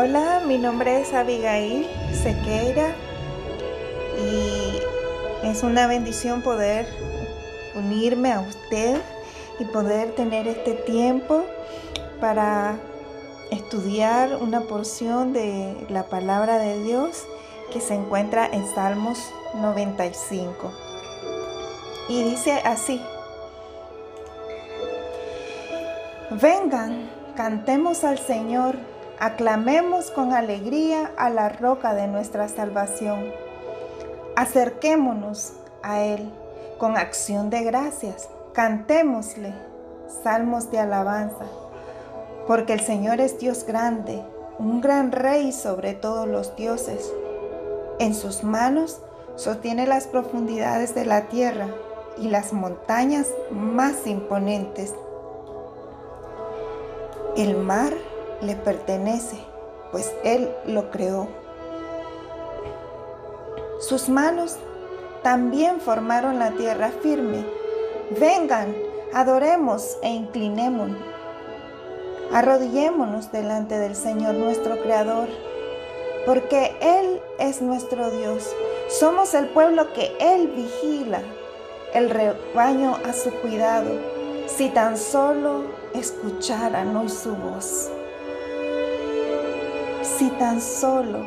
Hola, mi nombre es Abigail Sequeira y es una bendición poder unirme a usted y poder tener este tiempo para estudiar una porción de la palabra de Dios que se encuentra en Salmos 95. Y dice así, vengan, cantemos al Señor, aclamemos con alegría a la roca de nuestra salvación. Acerquémonos a Él con acción de gracias, cantémosle salmos de alabanza, porque el Señor es Dios grande, un gran rey sobre todos los dioses. En sus manos sostiene las profundidades de la tierra y las montañas más imponentes. El mar le pertenece, pues Él lo creó. Sus manos también formaron la tierra firme. Vengan, adoremos e inclinémonos. Arrodillémonos delante del Señor nuestro Creador, porque Él es nuestro Dios. Somos el pueblo que Él vigila, el rebaño a su cuidado, si tan solo escucharan hoy su voz. Si tan solo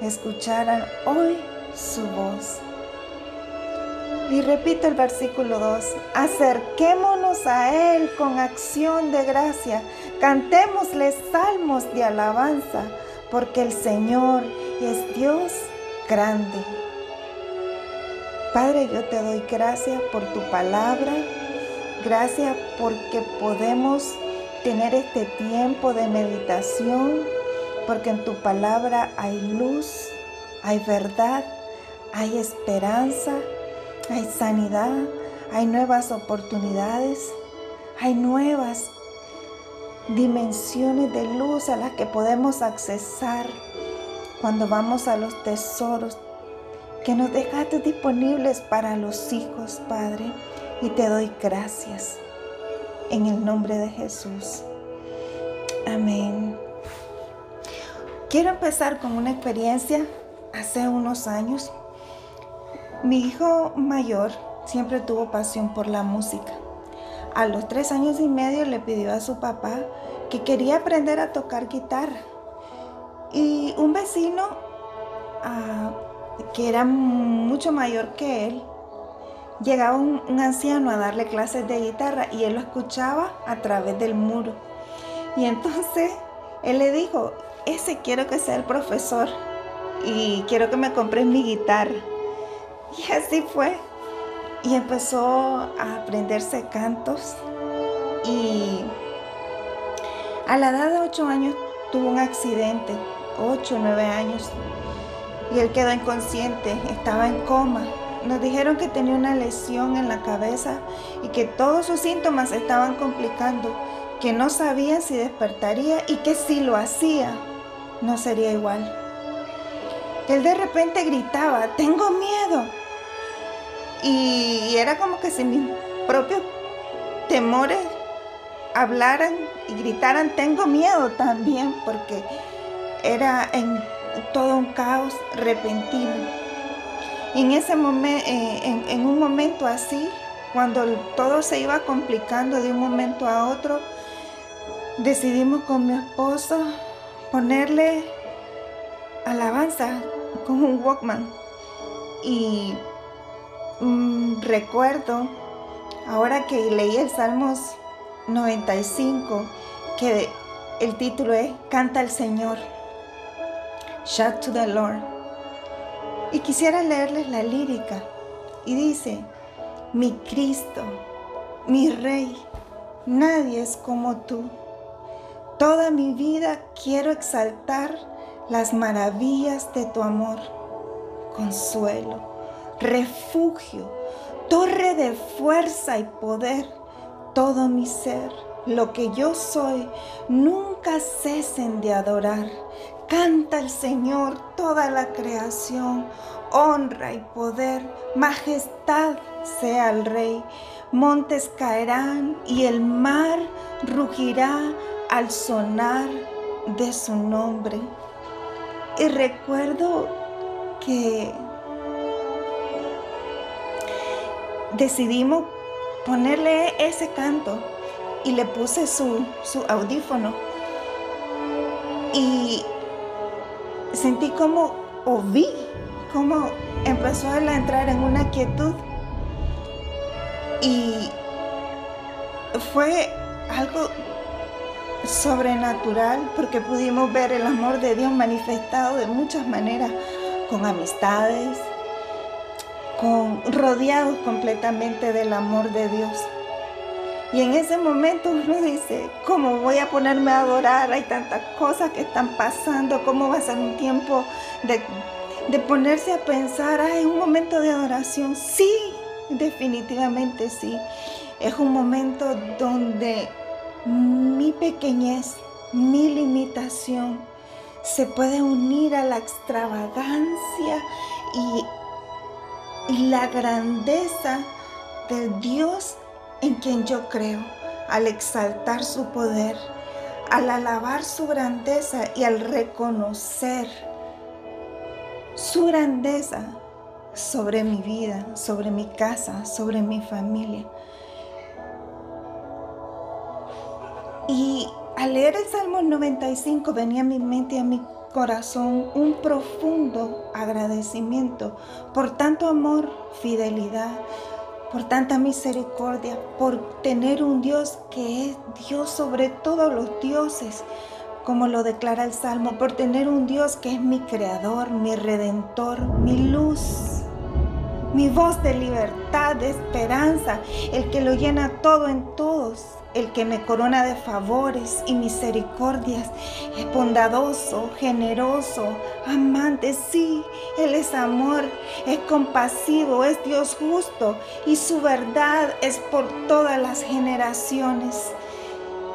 escucharan hoy su voz. Y repito el versículo 2, acerquémonos a Él con acción de gracia, cantémosle salmos de alabanza, porque el Señor es Dios grande. Padre, yo te doy gracias por tu palabra, gracias porque podemos tener este tiempo de meditación, porque en tu palabra hay luz, hay verdad, hay esperanza hay sanidad, hay nuevas oportunidades, hay nuevas dimensiones de luz a las que podemos accesar cuando vamos a los tesoros que nos dejaste disponibles para los hijos, Padre. Y te doy gracias en el nombre de Jesús. Amén. Quiero empezar con una experiencia hace unos años mi hijo mayor siempre tuvo pasión por la música. A los tres años y medio le pidió a su papá que quería aprender a tocar guitarra. Y un vecino ah, que era mucho mayor que él, llegaba un, un, anciano a darle clases de guitarra y él lo escuchaba a través del muro. Y entonces él le dijo, ese quiero que sea el profesor y quiero que me compres mi guitarra. Y así fue. Y empezó a aprenderse cantos. Y a la edad de 8 años tuvo un accidente, 8 o 9 años. Y él quedó inconsciente, estaba en coma. Nos dijeron que tenía una lesión en la cabeza y que todos sus síntomas estaban complicando, que no sabían si despertaría y que si lo hacía, no sería igual. Él de repente gritaba, tengo miedo, y era como que si mis propios temores hablaran y gritaran, tengo miedo también, porque era en todo un caos repentino. En ese momento, eh, en, un momento así, cuando todo se iba complicando de un momento a otro, decidimos con mi esposo ponerle alabanza con un Walkman. Y Mm, recuerdo, ahora que leí el Salmos 95, que el título es Canta al Señor, Shout to the Lord. Y quisiera leerles la lírica. Y dice, mi Cristo, mi Rey, nadie es como tú. Toda mi vida quiero exaltar las maravillas de tu amor. Consuelo refugio, torre de fuerza y poder, todo mi ser, lo que yo soy, nunca cesen de adorar. Canta el Señor toda la creación, honra y poder, majestad sea el Rey. Montes caerán y el mar rugirá al sonar de su nombre. y recuerdo que decidimos ponerle ese canto y le puse su, su audífono y sentí como, o vi como empezó a entrar en una quietud y fue algo sobrenatural porque pudimos ver el amor de Dios manifestado de muchas maneras, con amistades, con rodeados completamente del amor de Dios. Y en ese momento uno dice, ¿cómo voy a ponerme a adorar? Hay tantas cosas que están pasando, ¿cómo va a ser un tiempo de, de ponerse a pensar, hay un momento de adoración? Sí, definitivamente sí. Es un momento donde mi pequeñez, mi limitación, se puede unir a la extravagancia y, la grandeza de Dios en quien yo creo, al exaltar su poder, al alabar su grandeza y al reconocer su grandeza sobre mi vida, sobre mi casa, sobre mi familia. Y al leer el Salmo 95 venía a mi mente y a mi corazón un profundo agradecimiento por tanto amor, fidelidad, por tanta misericordia, por tener un Dios que es Dios sobre todos los dioses, como lo declara el Salmo, por tener un Dios que es mi creador, mi redentor, mi luz, mi voz de libertad, de esperanza, el que lo llena todo en todos el que me corona de favores y misericordias. Es bondadoso, generoso, amante. Sí, Él es amor, es compasivo, es Dios justo y su verdad es por todas las generaciones.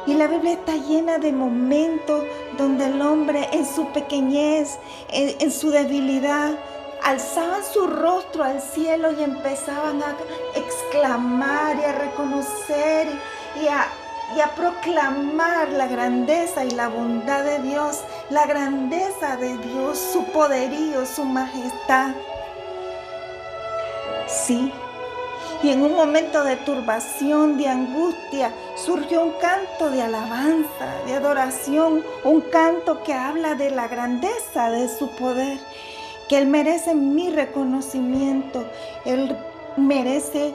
Y la Biblia está llena de momentos donde el hombre en su pequeñez, en, su debilidad, alzaban su rostro al cielo y empezaban a exclamar y a reconocer a, proclamar la grandeza y la bondad de Dios, la grandeza de Dios, su poderío, su majestad. Sí, y en un momento de turbación, de angustia, surgió un canto de alabanza, de adoración, un canto que habla de la grandeza de su poder, que Él merece mi reconocimiento, Él merece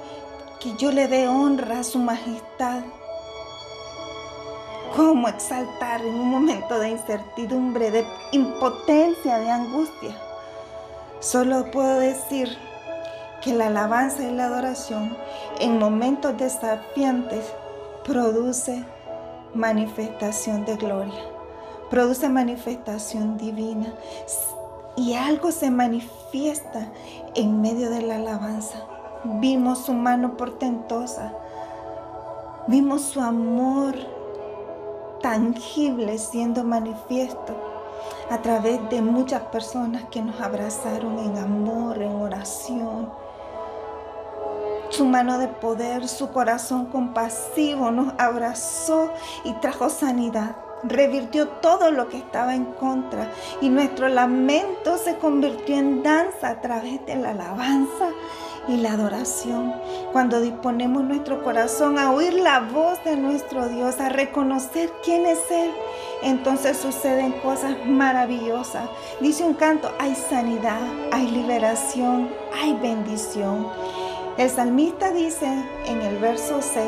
que yo le dé honra a su majestad. ¿Cómo exaltar en un momento de incertidumbre, de impotencia, de angustia? Solo puedo decir que la alabanza y la adoración en momentos desafiantes produce manifestación de gloria, produce manifestación divina y algo se manifiesta en medio de la alabanza. Vimos su mano portentosa. Vimos su amor tangible siendo manifiesto a través de muchas personas que nos abrazaron en amor, en oración. Su mano de poder, su corazón compasivo nos abrazó y trajo sanidad. Revirtió todo lo que estaba en contra y nuestro lamento se convirtió en danza a través de la alabanza y la adoración, cuando disponemos nuestro corazón a oír la voz de nuestro Dios, a reconocer quién es Él, entonces suceden cosas maravillosas. Dice un canto, hay sanidad, hay liberación, hay bendición. El salmista dice en el verso 6,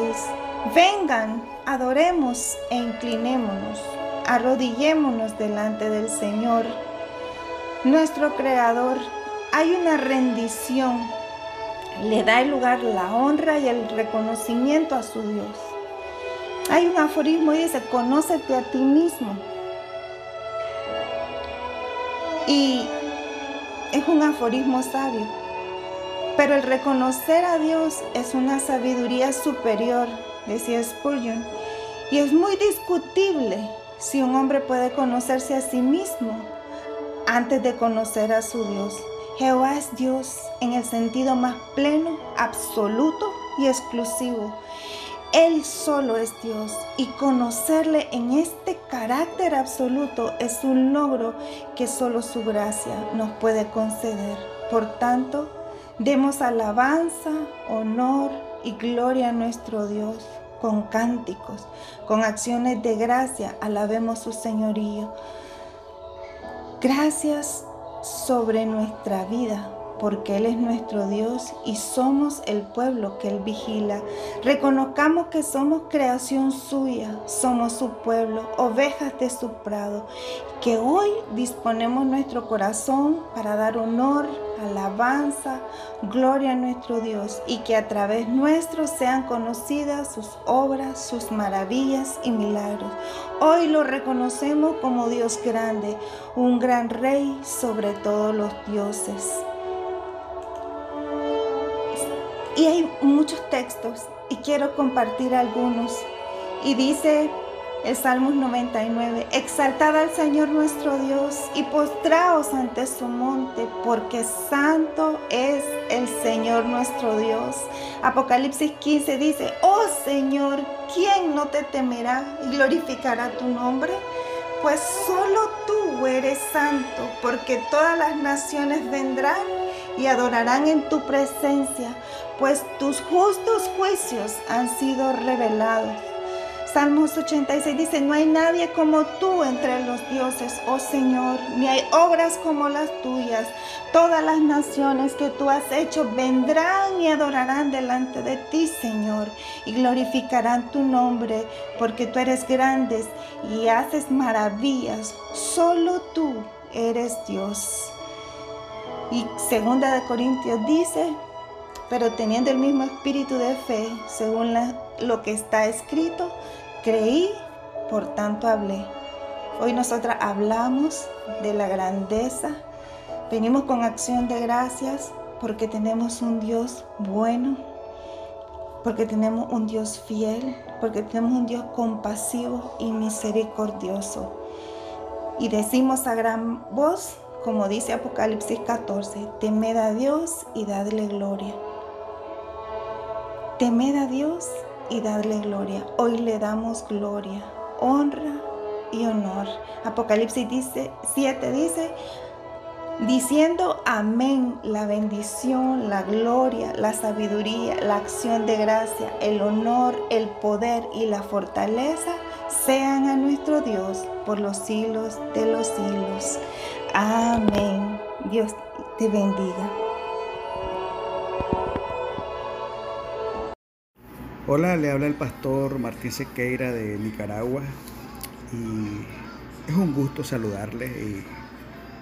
vengan, adoremos e inclinémonos, arrodillémonos delante del Señor, nuestro Creador. Hay una rendición le da el lugar la honra y el reconocimiento a su Dios. Hay un aforismo y dice, conócete a ti mismo. Y es un aforismo sabio. Pero el reconocer a Dios es una sabiduría superior, decía Spurgeon. Y es muy discutible si un hombre puede conocerse a sí mismo antes de conocer a su Dios. Jehová es Dios en el sentido más pleno, absoluto y exclusivo. Él solo es Dios y conocerle en este carácter absoluto es un logro que solo su gracia nos puede conceder. Por tanto, demos alabanza, honor y gloria a nuestro Dios con cánticos, con acciones de gracia, alabemos su señorío. Gracias sobre nuestra vida porque Él es nuestro Dios y somos el pueblo que Él vigila. Reconozcamos que somos creación suya, somos su pueblo, ovejas de su prado, que hoy disponemos nuestro corazón para dar honor, alabanza, gloria a nuestro Dios y que a través nuestro sean conocidas sus obras, sus maravillas y milagros. Hoy lo reconocemos como Dios grande, un gran rey sobre todos los dioses. Y hay muchos textos y quiero compartir algunos. Y dice el Salmos 99, exaltad al Señor nuestro Dios y postraos ante su monte, porque santo es el Señor nuestro Dios. Apocalipsis 15 dice, oh Señor, ¿quién no te temerá y glorificará tu nombre? Pues solo tú eres santo, porque todas las naciones vendrán y adorarán en tu presencia, pues tus justos juicios han sido revelados. Salmos 86 dice, no hay nadie como tú entre los dioses, oh Señor, ni hay obras como las tuyas. Todas las naciones que tú has hecho vendrán y adorarán delante de ti, Señor, y glorificarán tu nombre, porque tú eres grande y haces maravillas. Solo tú eres Dios. Y segunda de Corintios dice, pero teniendo el mismo espíritu de fe, según lo que está escrito, creí, por tanto hablé. Hoy nosotras hablamos de la grandeza, venimos con acción de gracias porque tenemos un Dios bueno, porque tenemos un Dios fiel, porque tenemos un Dios compasivo y misericordioso. Y decimos a gran voz, como dice Apocalipsis 14, temed a Dios y dadle gloria. Temed a Dios y dadle gloria. Hoy le damos gloria, honra y honor. Apocalipsis dice, 7 dice, diciendo amén, la bendición, la gloria, la sabiduría, la acción de gracia, el honor, el poder y la fortaleza sean a nuestro Dios por los siglos de los siglos. Amén. Dios te bendiga. Hola, le habla el pastor Martín Sequeira de Nicaragua y es un gusto saludarle y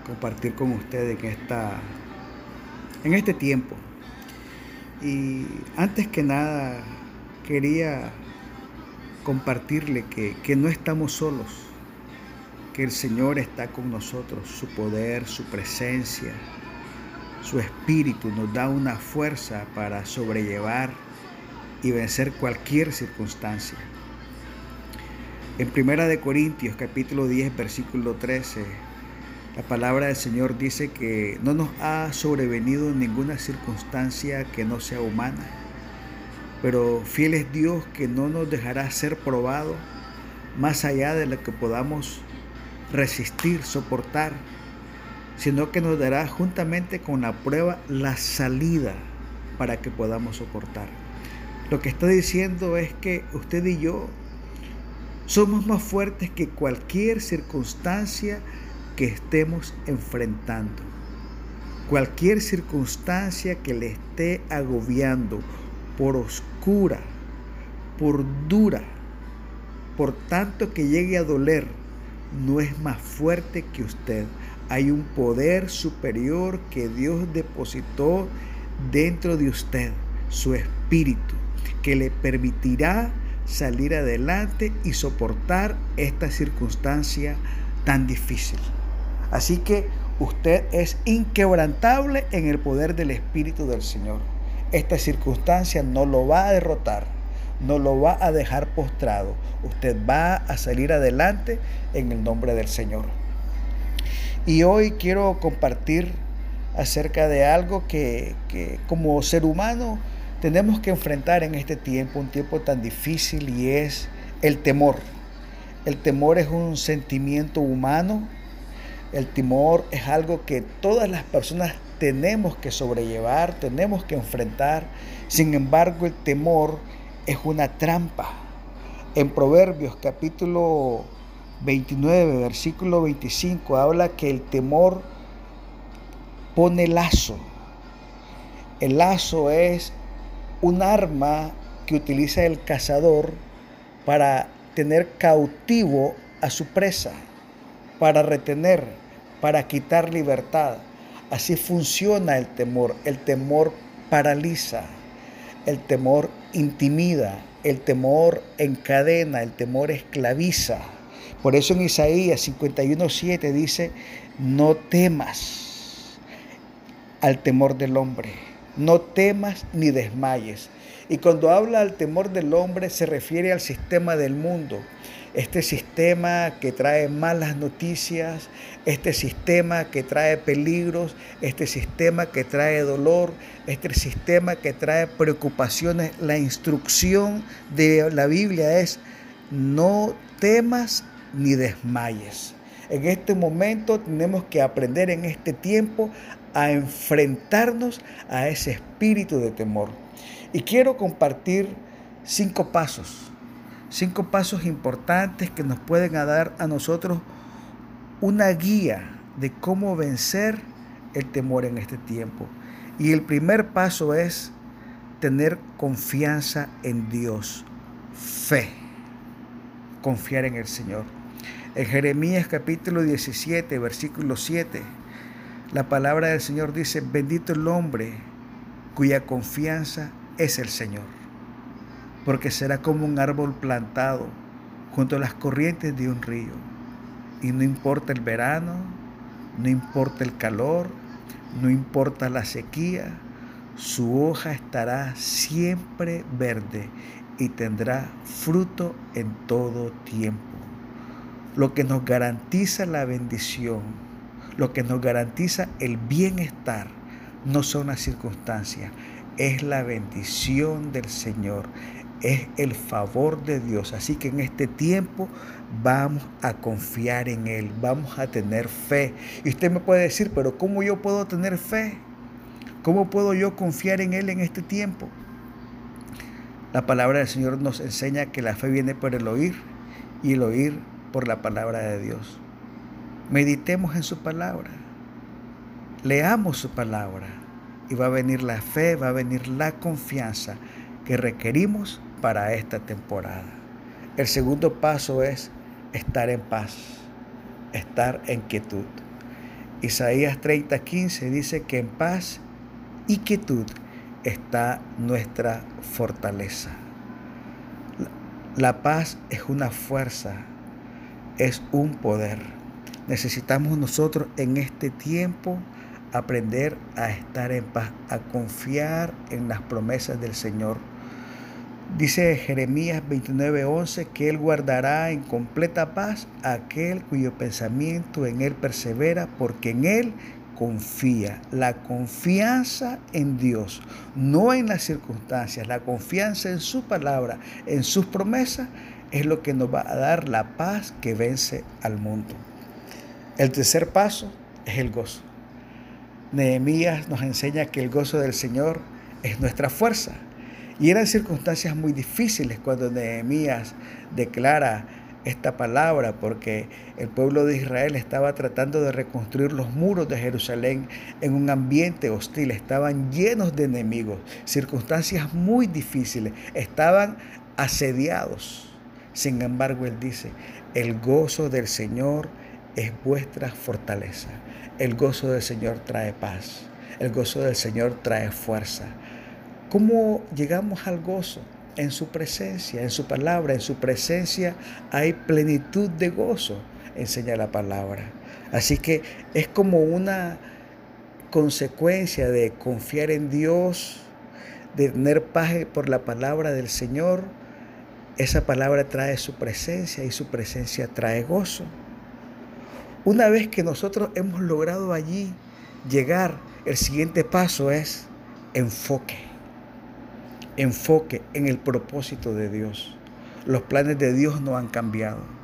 compartir con ustedes en, esta, en este tiempo. Y antes que nada quería compartirle que, que no estamos solos, que el Señor está con nosotros, su poder, su presencia, su espíritu nos da una fuerza para sobrellevar y vencer cualquier circunstancia. En Primera de Corintios capítulo 10 versículo 13, la palabra del Señor dice que no nos ha sobrevenido ninguna circunstancia que no sea humana, pero fiel es Dios que no nos dejará ser probado más allá de lo que podamos resistir, soportar, sino que nos dará juntamente con la prueba la salida para que podamos soportar. Lo que está diciendo es que usted y yo somos más fuertes que cualquier circunstancia que estemos enfrentando. Cualquier circunstancia que le esté agobiando, por oscura, por dura, por tanto que llegue a doler, no es más fuerte que usted. Hay un poder superior que Dios depositó dentro de usted, su espíritu que le permitirá salir adelante y soportar esta circunstancia tan difícil. Así que usted es inquebrantable en el poder del Espíritu del Señor. Esta circunstancia no lo va a derrotar, no lo va a dejar postrado. Usted va a salir adelante en el nombre del Señor. Y hoy quiero compartir acerca de algo que, que como ser humano tenemos que enfrentar en este tiempo, un tiempo tan difícil, y es el temor. El temor es un sentimiento humano, el temor es algo que todas las personas tenemos que sobrellevar, tenemos que enfrentar. Sin embargo, el temor es una trampa. En Proverbios capítulo 29, versículo 25, habla que el temor pone lazo. El lazo es un arma que utiliza el cazador para tener cautivo a su presa, para retener, para quitar libertad. Así funciona el temor. El temor paraliza, el temor intimida, el temor encadena, el temor esclaviza. Por eso en Isaías 51.7 dice, no temas al temor del hombre no temas ni desmayes. Y cuando habla al temor del hombre se refiere al sistema del mundo. Este sistema que trae malas noticias, este sistema que trae peligros, este sistema que trae dolor, este sistema que trae preocupaciones. La instrucción de la Biblia es no temas ni desmayes. En este momento tenemos que aprender en este tiempo a enfrentarnos a ese espíritu de temor. Y quiero compartir cinco pasos, cinco pasos importantes que nos pueden dar a nosotros una guía de cómo vencer el temor en este tiempo. Y el primer paso es tener confianza en Dios, fe, confiar en el Señor. En Jeremías capítulo 17, versículo 7 la palabra del Señor dice, bendito el hombre cuya confianza es el Señor, porque será como un árbol plantado junto a las corrientes de un río. Y no importa el verano, no importa el calor, no importa la sequía, su hoja estará siempre verde y tendrá fruto en todo tiempo. Lo que nos garantiza la bendición lo que nos garantiza el bienestar no son las circunstancias, es la bendición del Señor, es el favor de Dios. Así que en este tiempo vamos a confiar en Él, vamos a tener fe. Y usted me puede decir, pero ¿cómo yo puedo tener fe? ¿Cómo puedo yo confiar en Él en este tiempo? La palabra del Señor nos enseña que la fe viene por el oír y el oír por la palabra de Dios. Meditemos en su palabra. Leamos su palabra y va a venir la fe, va a venir la confianza que requerimos para esta temporada. El segundo paso es estar en paz, estar en quietud. Isaías 30:15 dice que en paz y quietud está nuestra fortaleza. La paz es una fuerza, es un poder. Necesitamos nosotros en este tiempo aprender a estar en paz, a confiar en las promesas del Señor. Dice Jeremías 29:11 que Él guardará en completa paz aquel cuyo pensamiento en Él persevera, porque en Él confía. La confianza en Dios, no en las circunstancias, la confianza en su palabra, en sus promesas, es lo que nos va a dar la paz que vence al mundo. El tercer paso es el gozo. Nehemías nos enseña que el gozo del Señor es nuestra fuerza. Y eran circunstancias muy difíciles cuando Nehemías declara esta palabra porque el pueblo de Israel estaba tratando de reconstruir los muros de Jerusalén en un ambiente hostil, estaban llenos de enemigos, circunstancias muy difíciles, estaban asediados. Sin embargo, él dice, el gozo del Señor es vuestra fortaleza. El gozo del Señor trae paz. El gozo del Señor trae fuerza. ¿Cómo llegamos al gozo? En su presencia, en su palabra, en su presencia hay plenitud de gozo, enseña la palabra. Así que es como una consecuencia de confiar en Dios, de tener paz por la palabra del Señor. Esa palabra trae su presencia y su presencia trae gozo. Una vez que nosotros hemos logrado allí llegar, el siguiente paso es enfoque. enfoque en el propósito de Dios. Los planes de Dios no han cambiado.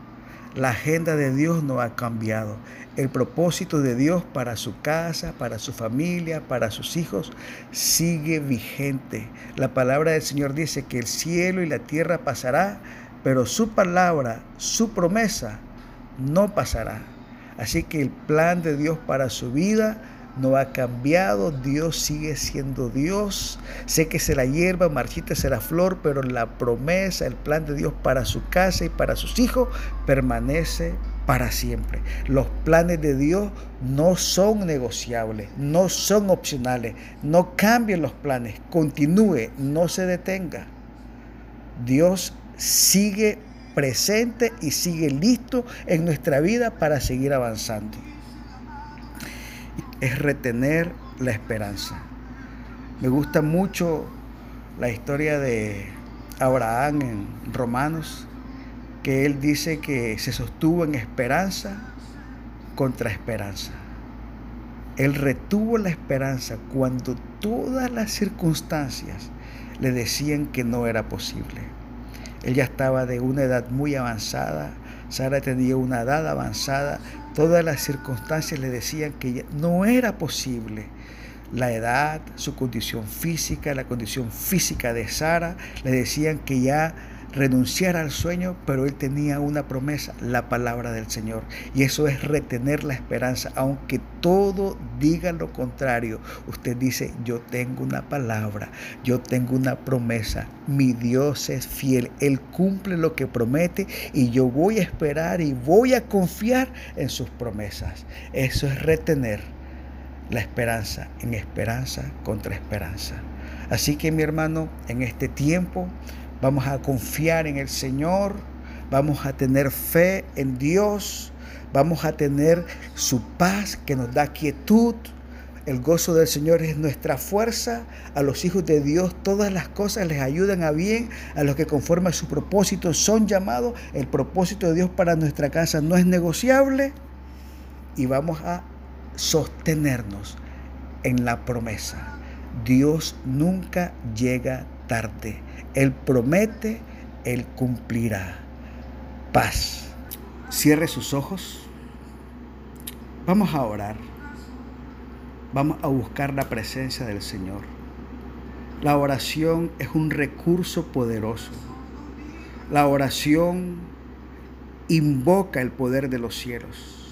La agenda de Dios no ha cambiado. El propósito de Dios para su casa, para su familia, para sus hijos, sigue vigente. La palabra del Señor dice que el cielo y la tierra pasará, pero su palabra, su promesa, no pasará. Así que el plan de Dios para su vida no ha cambiado, Dios sigue siendo Dios. Sé que se la hierba, marchita será flor, pero la promesa, el plan de Dios para su casa y para sus hijos permanece para siempre. Los planes de Dios no son negociables, no son opcionales. No cambien los planes, continúe, no se detenga. Dios sigue presente y sigue listo en nuestra vida para seguir avanzando es retener la esperanza. Me gusta mucho la historia de Abraham en Romanos, que él dice que se sostuvo en esperanza contra esperanza. Él retuvo la esperanza cuando todas las circunstancias le decían que no era posible. Él ya estaba de una edad muy avanzada, Sara tenía una edad avanzada, Todas las circunstancias le decían que no era posible. La edad, su condición física, la condición física de Sara, le decían que ya renunciara al sueño, pero él tenía una promesa, la palabra del Señor. Y eso es retener la esperanza, aunque todo diga lo contrario. Usted dice, yo tengo una palabra, yo tengo una promesa, mi Dios es fiel, Él cumple lo que promete y yo voy a esperar y voy a confiar en sus promesas. Eso es retener la esperanza en esperanza contra esperanza. Así que mi hermano, en este tiempo, vamos a confiar en el Señor, vamos a tener fe en Dios, vamos a tener su paz que nos da quietud. El gozo del Señor es nuestra fuerza. A los hijos de Dios todas las cosas les ayudan a bien. A los que conforme a su propósito son llamados. El propósito de Dios para nuestra casa no es negociable. Y vamos a sostenernos en la promesa. Dios nunca llega Él promete, Él cumplirá. Paz. Cierre sus ojos. Vamos a orar. Vamos a buscar la presencia del Señor. La oración es un recurso poderoso. La oración invoca el poder de los cielos.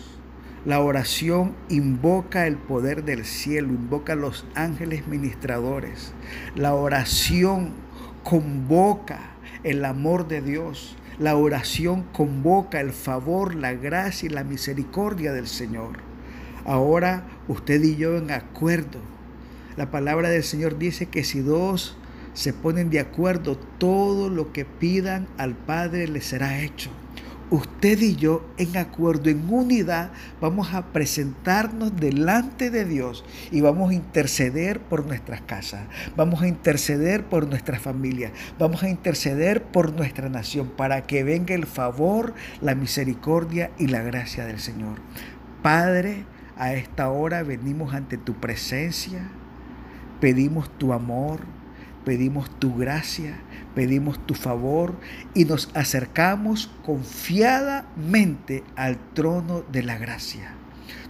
La oración invoca el poder del cielo, invoca a los ángeles ministradores. La oración convoca el amor de Dios. La oración convoca el favor, la gracia y la misericordia del Señor. Ahora usted y yo en acuerdo. La palabra del Señor dice que si dos se ponen de acuerdo, todo lo que pidan al Padre les será hecho usted y yo en acuerdo, en unidad, vamos a presentarnos delante de Dios y vamos a interceder por nuestras casas, vamos a interceder por nuestra familia, vamos a interceder por nuestra nación para que venga el favor, la misericordia y la gracia del Señor. Padre, a esta hora venimos ante tu presencia, pedimos tu amor, pedimos tu gracia, pedimos tu favor y nos acercamos confiadamente al trono de la gracia.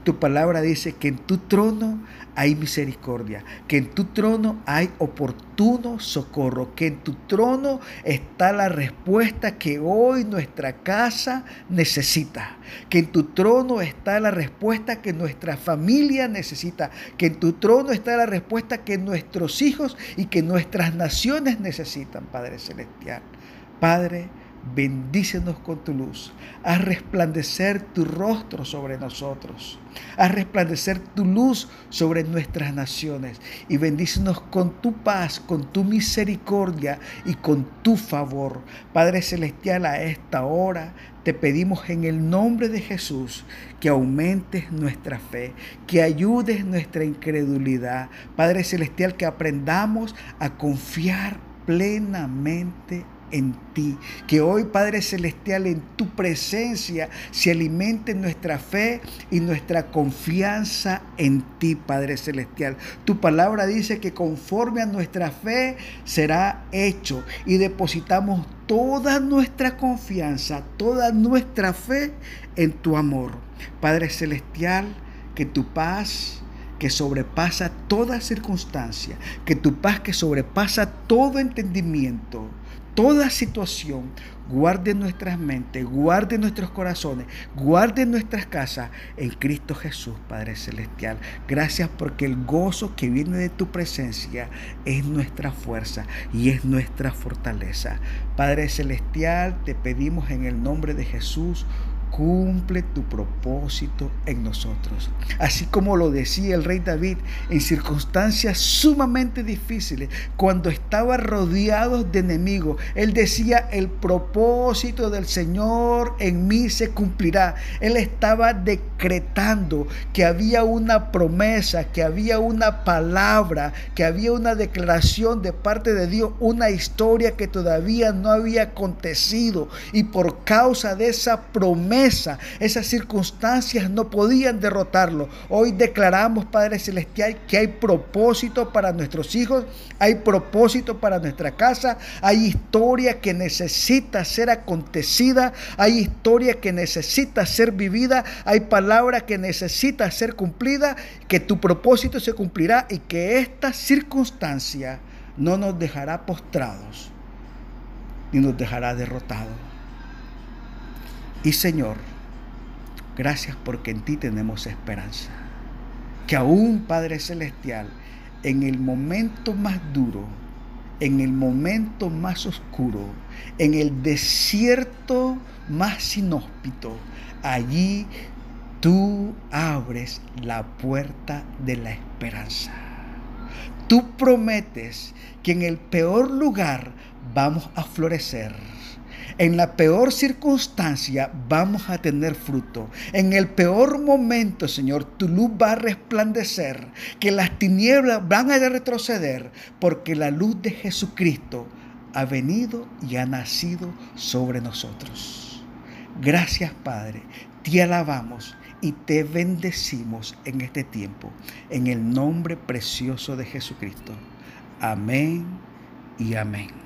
Tu palabra dice que en tu trono hay misericordia, que en tu trono hay oportuno socorro, que en tu trono está la respuesta que hoy nuestra casa necesita, que en tu trono está la respuesta que nuestra familia necesita, que en tu trono está la respuesta que nuestros hijos y que nuestras naciones necesitan, Padre Celestial. Padre, Bendícenos con tu luz. Haz resplandecer tu rostro sobre nosotros. Haz resplandecer tu luz sobre nuestras naciones. Y bendícenos con tu paz, con tu misericordia y con tu favor. Padre Celestial, a esta hora te pedimos en el nombre de Jesús que aumentes nuestra fe, que ayudes nuestra incredulidad. Padre Celestial, que aprendamos a confiar plenamente en ti. Que hoy, Padre Celestial, en tu presencia se alimente nuestra fe y nuestra confianza en ti, Padre Celestial. Tu palabra dice que conforme a nuestra fe será hecho y depositamos toda nuestra confianza, toda nuestra fe en tu amor. Padre Celestial, que tu paz que sobrepasa toda circunstancia, que tu paz que sobrepasa todo entendimiento, toda situación, guarde nuestras mentes, guarde nuestros corazones, guarde nuestras casas en Cristo Jesús, Padre Celestial. Gracias porque el gozo que viene de tu presencia es nuestra fuerza y es nuestra fortaleza. Padre Celestial, te pedimos en el nombre de Jesús cumple tu propósito en nosotros. Así como lo decía el rey David en circunstancias sumamente difíciles, cuando estaba rodeado de enemigos, él decía, el propósito del Señor en mí se cumplirá. Él estaba decretando que había una promesa, que había una palabra, que había una declaración de parte de Dios, una historia que todavía no había acontecido. Y por causa de esa esas circunstancias no podían derrotarlo. Hoy declaramos, Padre Celestial, que hay propósito para nuestros hijos, hay propósito para nuestra casa, hay historia que necesita ser acontecida, hay historia que necesita ser vivida, hay palabra que necesita ser cumplida, que tu propósito se cumplirá y que esta circunstancia no nos dejará postrados ni nos dejará derrotados. Y Señor, gracias porque en ti tenemos esperanza. Que aún, Padre Celestial, en el momento más duro, en el momento más oscuro, en el desierto más inhóspito, allí tú abres la puerta de la esperanza. Tú prometes que en el peor lugar vamos a florecer en la peor circunstancia vamos a tener fruto. En el peor momento, Señor, tu luz va a resplandecer, que las tinieblas van a retroceder, porque la luz de Jesucristo ha venido y ha nacido sobre nosotros. Gracias, Padre. Te alabamos y te bendecimos en este tiempo, en el nombre precioso de Jesucristo. Amén y amén.